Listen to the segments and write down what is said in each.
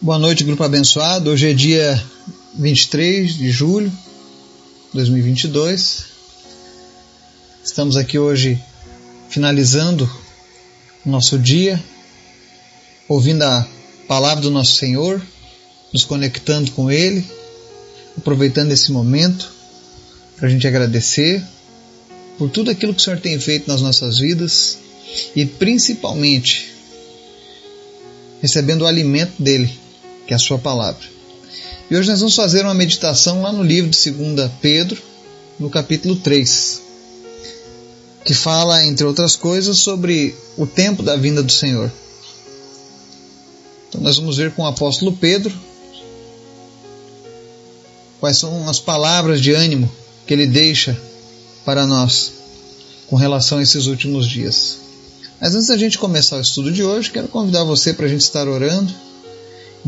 Boa noite, grupo abençoado. Hoje é dia 23 de julho de 2022. Estamos aqui hoje finalizando o nosso dia, ouvindo a palavra do nosso Senhor, nos conectando com Ele, aproveitando esse momento para a gente agradecer por tudo aquilo que o Senhor tem feito nas nossas vidas e principalmente recebendo o alimento dele, que é a sua palavra. E hoje nós vamos fazer uma meditação lá no livro de 2 Pedro, no capítulo 3, que fala, entre outras coisas, sobre o tempo da vinda do Senhor. Então nós vamos ver com o apóstolo Pedro quais são as palavras de ânimo que ele deixa para nós com relação a esses últimos dias. Mas antes da gente começar o estudo de hoje, quero convidar você para a gente estar orando,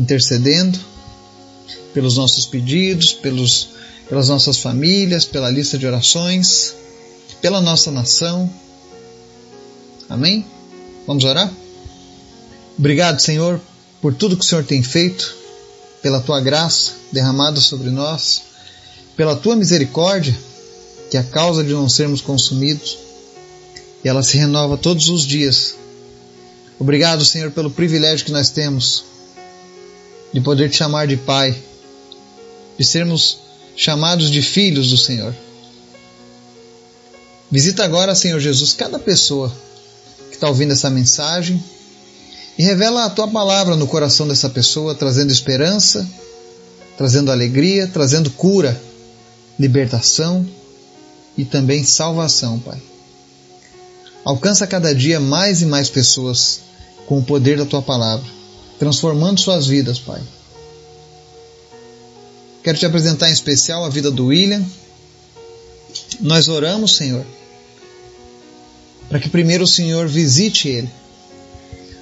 intercedendo pelos nossos pedidos, pelos, pelas nossas famílias, pela lista de orações, pela nossa nação. Amém? Vamos orar? Obrigado, Senhor, por tudo que o Senhor tem feito, pela tua graça derramada sobre nós, pela tua misericórdia, que é a causa de não sermos consumidos e ela se renova todos os dias. Obrigado, Senhor, pelo privilégio que nós temos de poder te chamar de Pai, de sermos chamados de filhos do Senhor. Visita agora, Senhor Jesus, cada pessoa que está ouvindo essa mensagem e revela a tua palavra no coração dessa pessoa, trazendo esperança, trazendo alegria, trazendo cura, libertação e também salvação, Pai. Alcança cada dia mais e mais pessoas com o poder da tua palavra, transformando suas vidas, Pai. Quero te apresentar em especial a vida do William. Nós oramos, Senhor, para que primeiro o Senhor visite ele,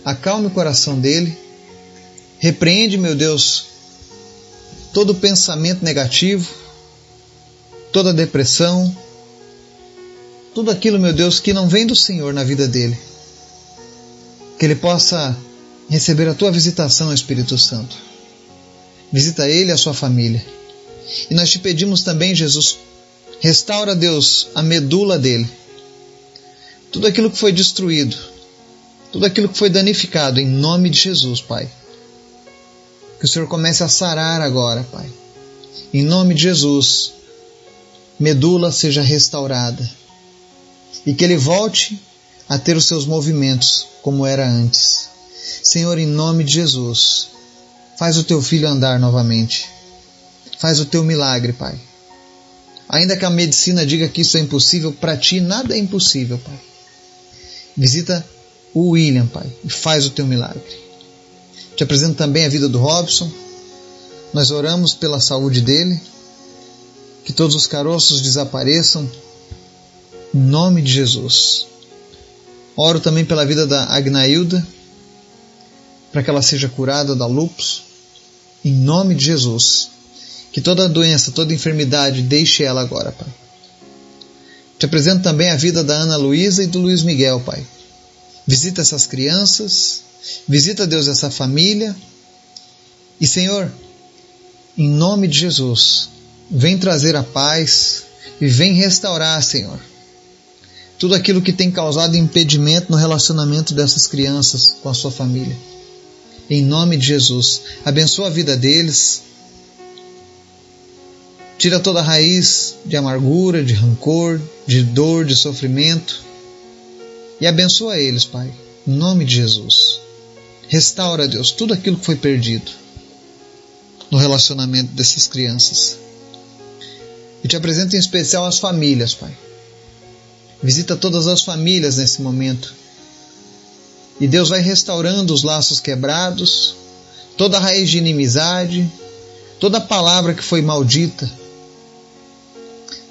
acalme o coração dele, repreende, meu Deus, todo pensamento negativo, toda depressão, tudo aquilo, meu Deus, que não vem do Senhor na vida dele. Que ele possa receber a tua visitação, Espírito Santo. Visita ele e a sua família. E nós te pedimos também, Jesus, restaura, Deus, a medula dele. Tudo aquilo que foi destruído, tudo aquilo que foi danificado, em nome de Jesus, Pai. Que o Senhor comece a sarar agora, Pai. Em nome de Jesus, medula seja restaurada e que ele volte a ter os seus movimentos como era antes. Senhor, em nome de Jesus, faz o teu filho andar novamente. Faz o teu milagre, Pai. Ainda que a medicina diga que isso é impossível, para ti nada é impossível, Pai. Visita o William, Pai, e faz o teu milagre. Te apresento também a vida do Robson. Nós oramos pela saúde dele, que todos os caroços desapareçam, em nome de Jesus. Oro também pela vida da Agnailda, para que ela seja curada da lupus. Em nome de Jesus. Que toda doença, toda enfermidade deixe ela agora, Pai. Te apresento também a vida da Ana Luísa e do Luiz Miguel, Pai. Visita essas crianças, visita, Deus, essa família. E, Senhor, em nome de Jesus, vem trazer a paz e vem restaurar, Senhor, tudo aquilo que tem causado impedimento no relacionamento dessas crianças com a sua família. Em nome de Jesus, abençoa a vida deles. Tira toda a raiz de amargura, de rancor, de dor, de sofrimento. E abençoa eles, Pai. Em nome de Jesus. Restaura, Deus, tudo aquilo que foi perdido no relacionamento dessas crianças. E te apresento em especial as famílias, Pai Visita todas as famílias nesse momento. E Deus vai restaurando os laços quebrados, toda a raiz de inimizade, toda palavra que foi maldita,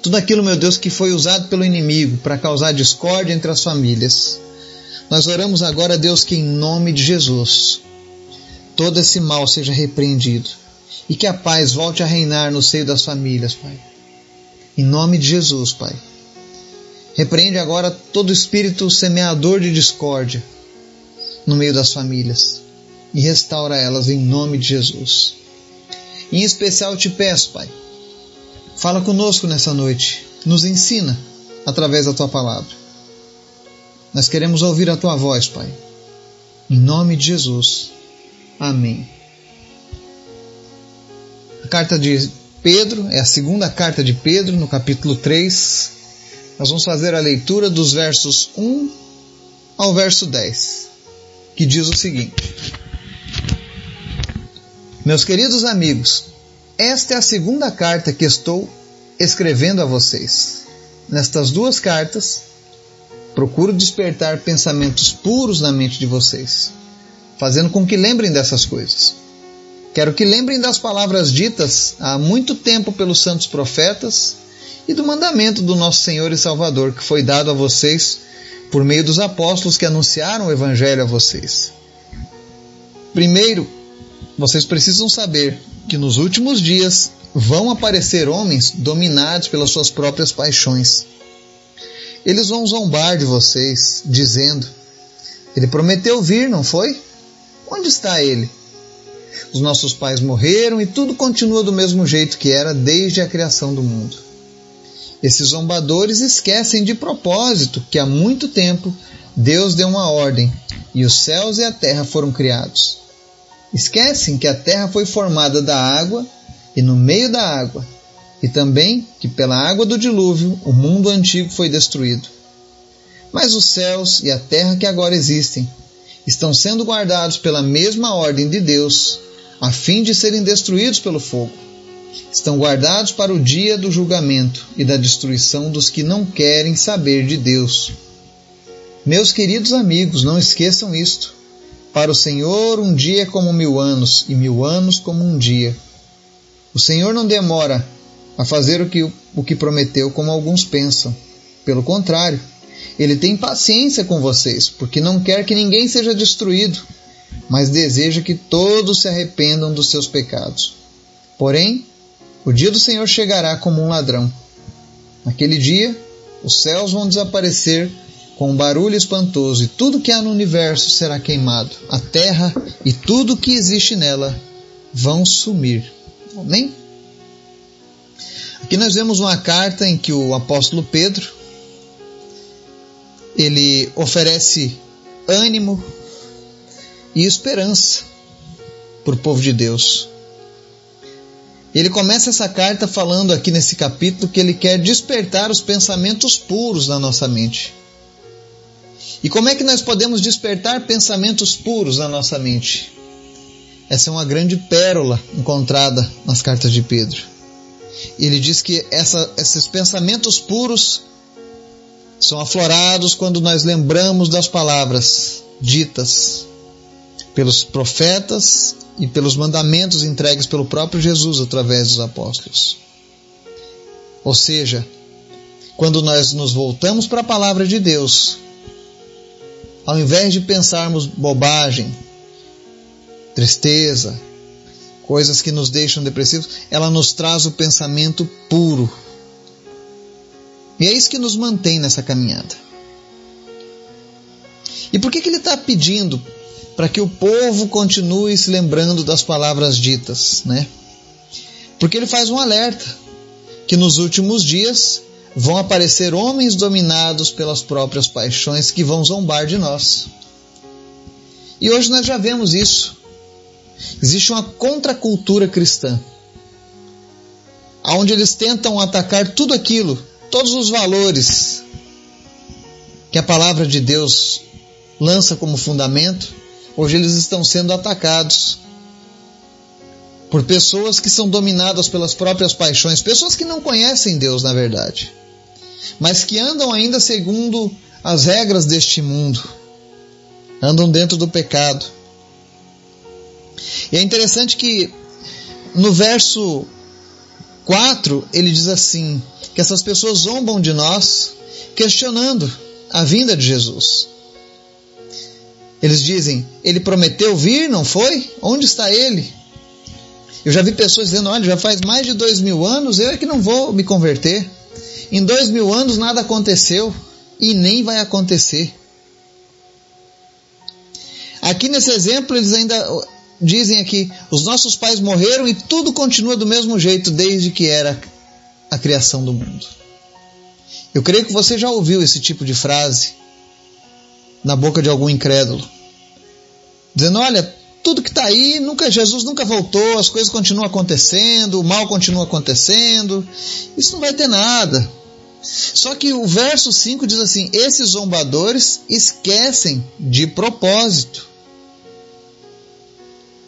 tudo aquilo, meu Deus, que foi usado pelo inimigo para causar discórdia entre as famílias. Nós oramos agora, Deus, que em nome de Jesus todo esse mal seja repreendido e que a paz volte a reinar no seio das famílias, Pai. Em nome de Jesus, Pai. Repreende agora todo espírito semeador de discórdia no meio das famílias. e restaura elas em nome de Jesus. Em especial te peço, Pai, fala conosco nessa noite, nos ensina através da tua palavra. Nós queremos ouvir a tua voz, Pai. Em nome de Jesus. Amém. A carta de Pedro é a segunda carta de Pedro, no capítulo 3. Nós vamos fazer a leitura dos versos 1 ao verso 10, que diz o seguinte: Meus queridos amigos, esta é a segunda carta que estou escrevendo a vocês. Nestas duas cartas, procuro despertar pensamentos puros na mente de vocês, fazendo com que lembrem dessas coisas. Quero que lembrem das palavras ditas há muito tempo pelos santos profetas e do mandamento do nosso Senhor e Salvador que foi dado a vocês por meio dos apóstolos que anunciaram o Evangelho a vocês. Primeiro, vocês precisam saber que nos últimos dias vão aparecer homens dominados pelas suas próprias paixões. Eles vão zombar de vocês, dizendo: Ele prometeu vir, não foi? Onde está ele? Os nossos pais morreram e tudo continua do mesmo jeito que era desde a criação do mundo. Esses zombadores esquecem de propósito que há muito tempo Deus deu uma ordem e os céus e a terra foram criados. Esquecem que a terra foi formada da água e no meio da água, e também que pela água do dilúvio o mundo antigo foi destruído. Mas os céus e a terra que agora existem estão sendo guardados pela mesma ordem de Deus a fim de serem destruídos pelo fogo. Estão guardados para o dia do julgamento e da destruição dos que não querem saber de Deus. Meus queridos amigos, não esqueçam isto. Para o Senhor, um dia é como mil anos, e mil anos como um dia. O Senhor não demora a fazer o que, o que prometeu, como alguns pensam. Pelo contrário, ele tem paciência com vocês, porque não quer que ninguém seja destruído, mas deseja que todos se arrependam dos seus pecados. Porém, o dia do Senhor chegará como um ladrão. Naquele dia, os céus vão desaparecer com um barulho espantoso e tudo que há no universo será queimado. A terra e tudo que existe nela vão sumir. Amém? Aqui nós vemos uma carta em que o apóstolo Pedro ele oferece ânimo, e esperança para o povo de Deus. Ele começa essa carta falando aqui nesse capítulo que ele quer despertar os pensamentos puros na nossa mente. E como é que nós podemos despertar pensamentos puros na nossa mente? Essa é uma grande pérola encontrada nas cartas de Pedro. Ele diz que essa, esses pensamentos puros são aflorados quando nós lembramos das palavras ditas pelos profetas e pelos mandamentos entregues pelo próprio Jesus através dos apóstolos. Ou seja, quando nós nos voltamos para a palavra de Deus, ao invés de pensarmos bobagem, tristeza, coisas que nos deixam depressivos, ela nos traz o pensamento puro. E é isso que nos mantém nessa caminhada. E por que, que ele está pedindo para que o povo continue se lembrando das palavras ditas, né? Porque ele faz um alerta que nos últimos dias vão aparecer homens dominados pelas próprias paixões que vão zombar de nós. E hoje nós já vemos isso. Existe uma contracultura cristã, onde eles tentam atacar tudo aquilo, todos os valores que a palavra de Deus lança como fundamento, Hoje eles estão sendo atacados por pessoas que são dominadas pelas próprias paixões, pessoas que não conhecem Deus na verdade, mas que andam ainda segundo as regras deste mundo, andam dentro do pecado. E é interessante que no verso 4 ele diz assim: que essas pessoas zombam de nós, questionando a vinda de Jesus. Eles dizem: Ele prometeu vir, não foi? Onde está ele? Eu já vi pessoas dizendo: Olha, já faz mais de dois mil anos, eu é que não vou me converter. Em dois mil anos nada aconteceu e nem vai acontecer. Aqui nesse exemplo, eles ainda dizem aqui: os nossos pais morreram e tudo continua do mesmo jeito desde que era a criação do mundo. Eu creio que você já ouviu esse tipo de frase na boca de algum incrédulo, dizendo: olha, tudo que está aí, nunca Jesus nunca voltou, as coisas continuam acontecendo, o mal continua acontecendo, isso não vai ter nada. Só que o verso 5 diz assim: esses zombadores esquecem de propósito.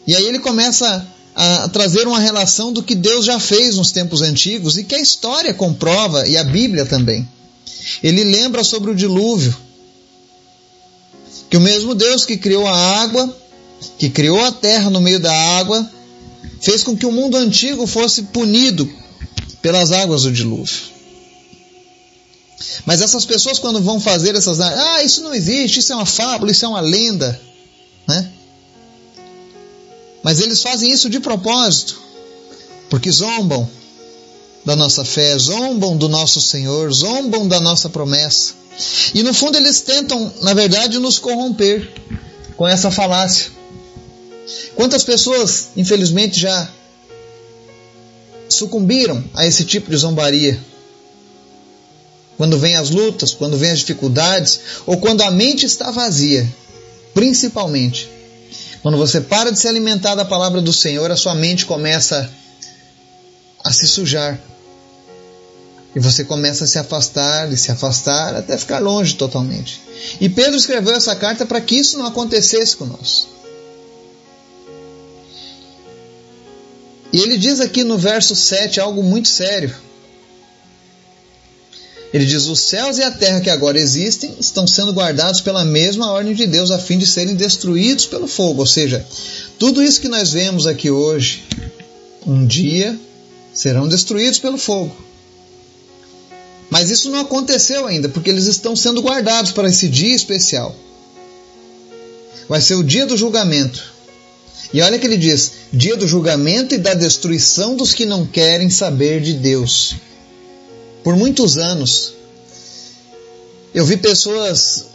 E aí ele começa a trazer uma relação do que Deus já fez nos tempos antigos e que a história comprova e a Bíblia também. Ele lembra sobre o dilúvio. Que o mesmo Deus que criou a água, que criou a terra no meio da água, fez com que o mundo antigo fosse punido pelas águas do dilúvio. Mas essas pessoas, quando vão fazer essas. Ah, isso não existe, isso é uma fábula, isso é uma lenda. Né? Mas eles fazem isso de propósito, porque zombam da nossa fé, zombam do nosso Senhor, zombam da nossa promessa. E no fundo eles tentam, na verdade, nos corromper com essa falácia. Quantas pessoas, infelizmente, já sucumbiram a esse tipo de zombaria? Quando vem as lutas, quando vem as dificuldades, ou quando a mente está vazia, principalmente. Quando você para de se alimentar da palavra do Senhor, a sua mente começa a se sujar. E você começa a se afastar e se afastar até ficar longe totalmente. E Pedro escreveu essa carta para que isso não acontecesse conosco. E ele diz aqui no verso 7 algo muito sério. Ele diz: Os céus e a terra que agora existem estão sendo guardados pela mesma ordem de Deus a fim de serem destruídos pelo fogo. Ou seja, tudo isso que nós vemos aqui hoje, um dia serão destruídos pelo fogo. Mas isso não aconteceu ainda, porque eles estão sendo guardados para esse dia especial. Vai ser o dia do julgamento. E olha que ele diz: dia do julgamento e da destruição dos que não querem saber de Deus. Por muitos anos, eu vi pessoas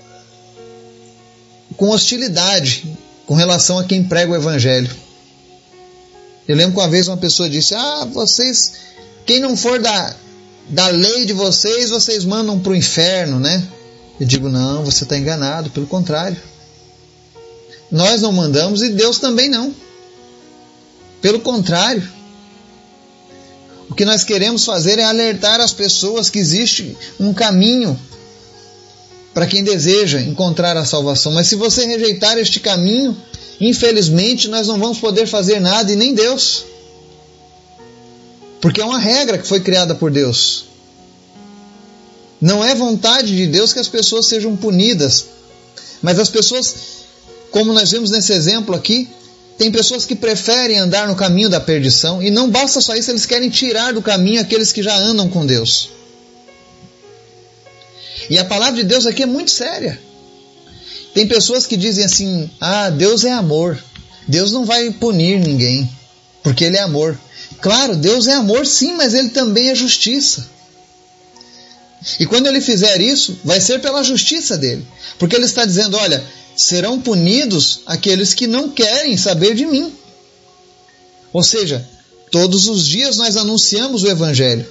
com hostilidade com relação a quem prega o Evangelho. Eu lembro que uma vez uma pessoa disse: Ah, vocês, quem não for da, da lei de vocês, vocês mandam para o inferno, né? Eu digo: Não, você está enganado, pelo contrário. Nós não mandamos e Deus também não. Pelo contrário, o que nós queremos fazer é alertar as pessoas que existe um caminho para quem deseja encontrar a salvação. Mas se você rejeitar este caminho, infelizmente nós não vamos poder fazer nada e nem Deus. Porque é uma regra que foi criada por Deus. Não é vontade de Deus que as pessoas sejam punidas, mas as pessoas, como nós vemos nesse exemplo aqui, tem pessoas que preferem andar no caminho da perdição e não basta só isso, eles querem tirar do caminho aqueles que já andam com Deus. E a palavra de Deus aqui é muito séria. Tem pessoas que dizem assim: ah, Deus é amor, Deus não vai punir ninguém, porque Ele é amor. Claro, Deus é amor sim, mas Ele também é justiça. E quando Ele fizer isso, vai ser pela justiça dele, porque Ele está dizendo: olha, serão punidos aqueles que não querem saber de mim. Ou seja, todos os dias nós anunciamos o Evangelho.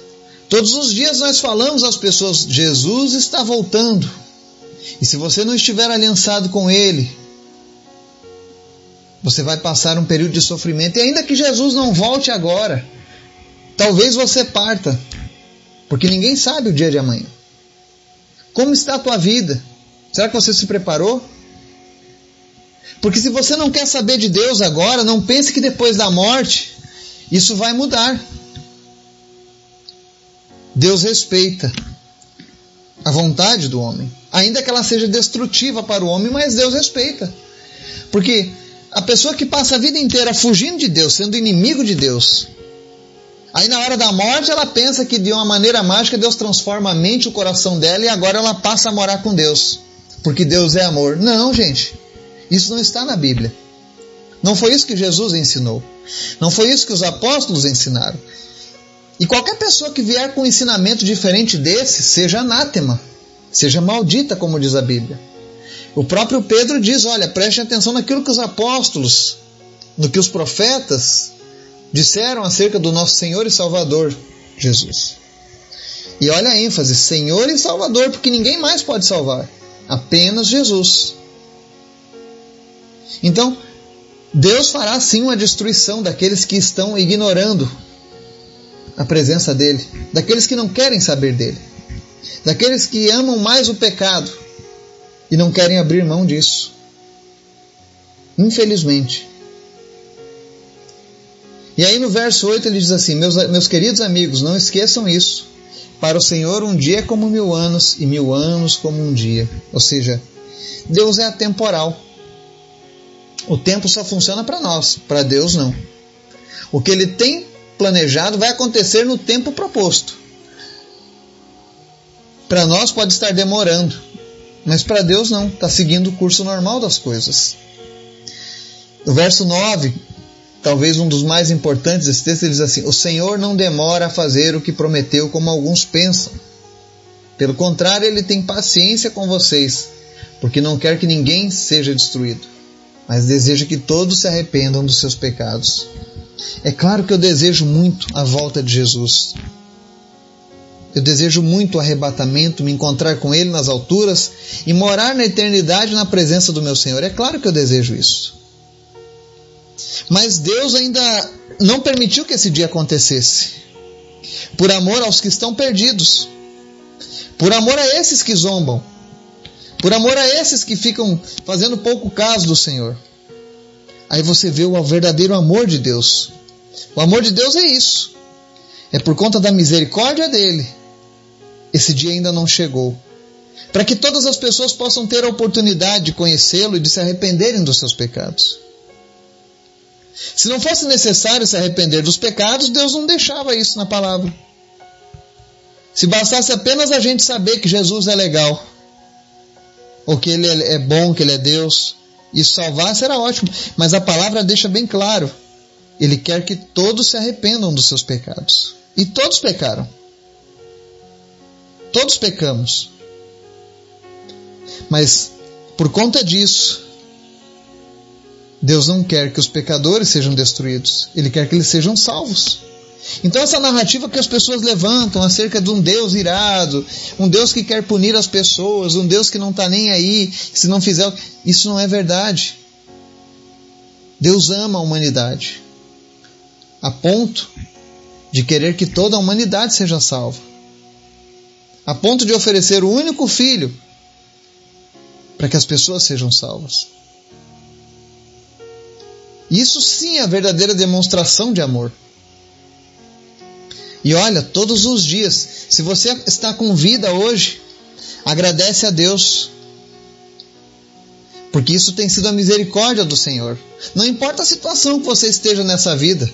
Todos os dias nós falamos às pessoas: Jesus está voltando. E se você não estiver aliançado com Ele, você vai passar um período de sofrimento. E ainda que Jesus não volte agora, talvez você parta, porque ninguém sabe o dia de amanhã. Como está a tua vida? Será que você se preparou? Porque se você não quer saber de Deus agora, não pense que depois da morte isso vai mudar. Deus respeita a vontade do homem, ainda que ela seja destrutiva para o homem, mas Deus respeita. Porque a pessoa que passa a vida inteira fugindo de Deus, sendo inimigo de Deus, aí na hora da morte ela pensa que de uma maneira mágica Deus transforma a mente e o coração dela e agora ela passa a morar com Deus, porque Deus é amor. Não, gente. Isso não está na Bíblia. Não foi isso que Jesus ensinou. Não foi isso que os apóstolos ensinaram. E qualquer pessoa que vier com um ensinamento diferente desse, seja anátema, seja maldita, como diz a Bíblia. O próprio Pedro diz: olha, preste atenção naquilo que os apóstolos, no que os profetas disseram acerca do nosso Senhor e Salvador Jesus. E olha a ênfase: Senhor e Salvador, porque ninguém mais pode salvar, apenas Jesus. Então, Deus fará sim uma destruição daqueles que estão ignorando a presença dele, daqueles que não querem saber dele, daqueles que amam mais o pecado e não querem abrir mão disso. Infelizmente. E aí no verso 8 ele diz assim: Meus, meus queridos amigos, não esqueçam isso. Para o Senhor, um dia é como mil anos, e mil anos como um dia. Ou seja, Deus é atemporal. O tempo só funciona para nós, para Deus não. O que ele tem planejado vai acontecer no tempo proposto. Para nós pode estar demorando, mas para Deus não, está seguindo o curso normal das coisas. O verso 9, talvez um dos mais importantes desse texto, ele diz assim: O Senhor não demora a fazer o que prometeu, como alguns pensam. Pelo contrário, ele tem paciência com vocês, porque não quer que ninguém seja destruído mas deseja que todos se arrependam dos seus pecados. É claro que eu desejo muito a volta de Jesus. Eu desejo muito o arrebatamento, me encontrar com Ele nas alturas e morar na eternidade na presença do meu Senhor. É claro que eu desejo isso. Mas Deus ainda não permitiu que esse dia acontecesse. Por amor aos que estão perdidos. Por amor a esses que zombam por amor a esses que ficam fazendo pouco caso do Senhor. Aí você vê o verdadeiro amor de Deus. O amor de Deus é isso. É por conta da misericórdia dele. Esse dia ainda não chegou. Para que todas as pessoas possam ter a oportunidade de conhecê-lo e de se arrependerem dos seus pecados. Se não fosse necessário se arrepender dos pecados, Deus não deixava isso na palavra. Se bastasse apenas a gente saber que Jesus é legal, ou que ele é, bom, que ele é Deus, e salvar será ótimo. Mas a palavra deixa bem claro: ele quer que todos se arrependam dos seus pecados. E todos pecaram. Todos pecamos. Mas por conta disso, Deus não quer que os pecadores sejam destruídos, ele quer que eles sejam salvos. Então, essa narrativa que as pessoas levantam acerca de um Deus irado, um Deus que quer punir as pessoas, um Deus que não está nem aí, se não fizer. Isso não é verdade. Deus ama a humanidade, a ponto de querer que toda a humanidade seja salva, a ponto de oferecer o único filho para que as pessoas sejam salvas. Isso sim é a verdadeira demonstração de amor. E olha, todos os dias, se você está com vida hoje, agradece a Deus. Porque isso tem sido a misericórdia do Senhor. Não importa a situação que você esteja nessa vida,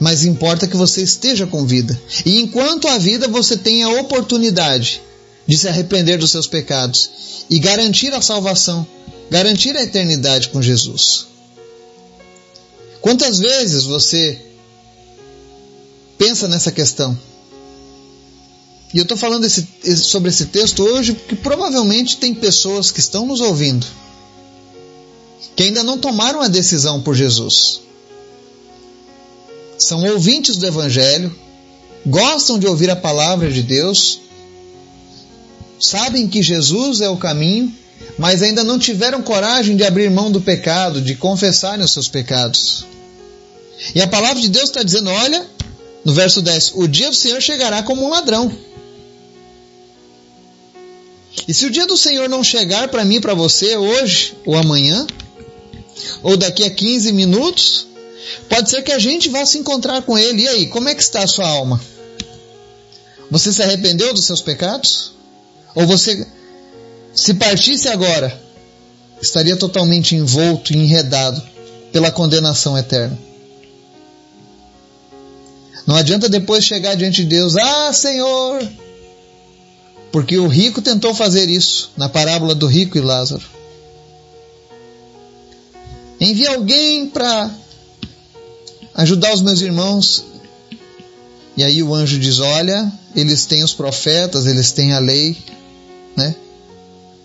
mas importa que você esteja com vida. E enquanto a vida, você tem a oportunidade de se arrepender dos seus pecados e garantir a salvação, garantir a eternidade com Jesus. Quantas vezes você pensa nessa questão. E eu estou falando esse, sobre esse texto hoje porque provavelmente tem pessoas que estão nos ouvindo que ainda não tomaram a decisão por Jesus. São ouvintes do Evangelho, gostam de ouvir a palavra de Deus, sabem que Jesus é o caminho, mas ainda não tiveram coragem de abrir mão do pecado, de confessarem os seus pecados. E a palavra de Deus está dizendo: olha, no verso 10: O dia do Senhor chegará como um ladrão. E se o dia do Senhor não chegar para mim para você hoje ou amanhã, ou daqui a 15 minutos, pode ser que a gente vá se encontrar com Ele. E aí, como é que está a sua alma? Você se arrependeu dos seus pecados? Ou você, se partisse agora, estaria totalmente envolto e enredado pela condenação eterna? Não adianta depois chegar diante de Deus, ah, Senhor! Porque o rico tentou fazer isso na parábola do rico e Lázaro. Envia alguém para ajudar os meus irmãos. E aí o anjo diz: Olha, eles têm os profetas, eles têm a lei, né?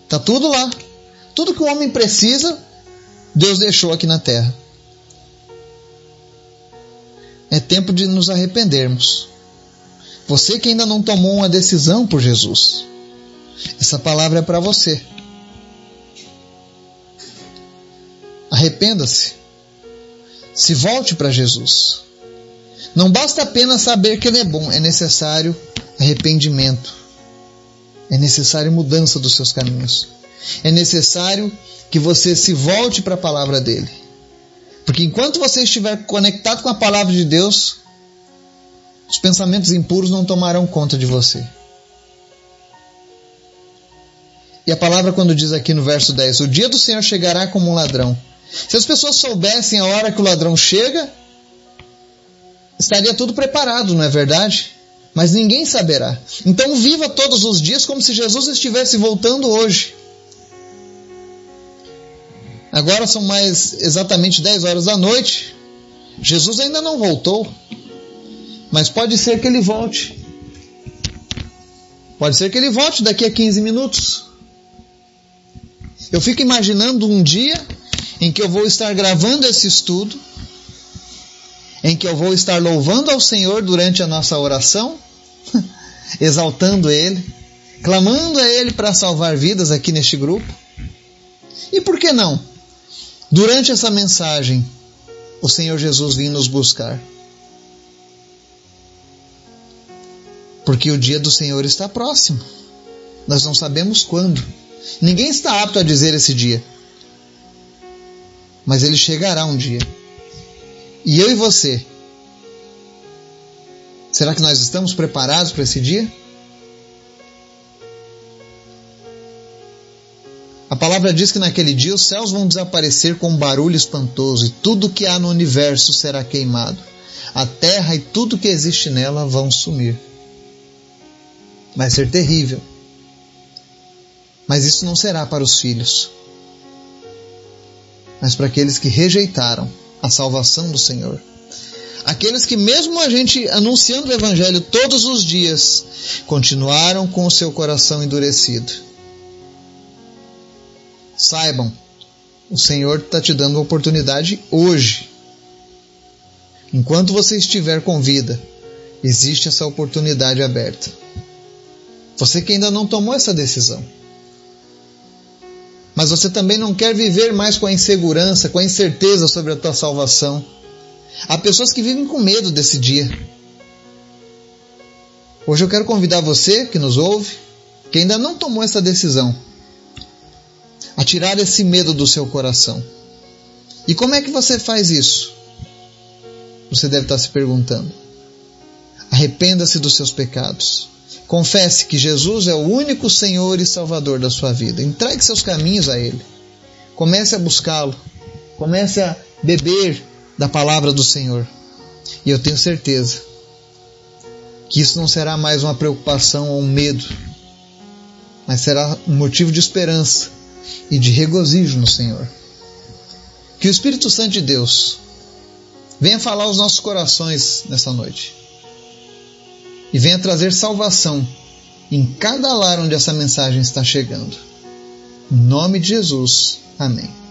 Tá tudo lá. Tudo que o homem precisa, Deus deixou aqui na terra. É tempo de nos arrependermos. Você que ainda não tomou uma decisão por Jesus, essa palavra é para você. Arrependa-se. Se volte para Jesus. Não basta apenas saber que Ele é bom, é necessário arrependimento. É necessário mudança dos seus caminhos. É necessário que você se volte para a palavra dele. Porque enquanto você estiver conectado com a palavra de Deus, os pensamentos impuros não tomarão conta de você. E a palavra, quando diz aqui no verso 10: O dia do Senhor chegará como um ladrão. Se as pessoas soubessem a hora que o ladrão chega, estaria tudo preparado, não é verdade? Mas ninguém saberá. Então viva todos os dias como se Jesus estivesse voltando hoje. Agora são mais exatamente 10 horas da noite. Jesus ainda não voltou. Mas pode ser que ele volte. Pode ser que ele volte daqui a 15 minutos. Eu fico imaginando um dia em que eu vou estar gravando esse estudo, em que eu vou estar louvando ao Senhor durante a nossa oração, exaltando Ele, clamando a Ele para salvar vidas aqui neste grupo. E por que não? Durante essa mensagem, o Senhor Jesus vem nos buscar. Porque o dia do Senhor está próximo. Nós não sabemos quando. Ninguém está apto a dizer esse dia. Mas ele chegará um dia. E eu e você? Será que nós estamos preparados para esse dia? A palavra diz que naquele dia os céus vão desaparecer com um barulho espantoso e tudo que há no universo será queimado. A terra e tudo que existe nela vão sumir. Vai ser terrível. Mas isso não será para os filhos, mas para aqueles que rejeitaram a salvação do Senhor. Aqueles que, mesmo a gente anunciando o Evangelho todos os dias, continuaram com o seu coração endurecido. Saibam, o Senhor está te dando uma oportunidade hoje. Enquanto você estiver com vida, existe essa oportunidade aberta. Você que ainda não tomou essa decisão mas você também não quer viver mais com a insegurança, com a incerteza sobre a tua salvação. Há pessoas que vivem com medo desse dia. Hoje eu quero convidar você que nos ouve, que ainda não tomou essa decisão, a tirar esse medo do seu coração. E como é que você faz isso? Você deve estar se perguntando. Arrependa-se dos seus pecados. Confesse que Jesus é o único Senhor e Salvador da sua vida. Entregue seus caminhos a Ele. Comece a buscá-lo. Comece a beber da palavra do Senhor. E eu tenho certeza que isso não será mais uma preocupação ou um medo, mas será um motivo de esperança e de regozijo no Senhor. Que o Espírito Santo de Deus venha falar aos nossos corações nessa noite e venha trazer salvação em cada lar onde essa mensagem está chegando. Em nome de Jesus. Amém.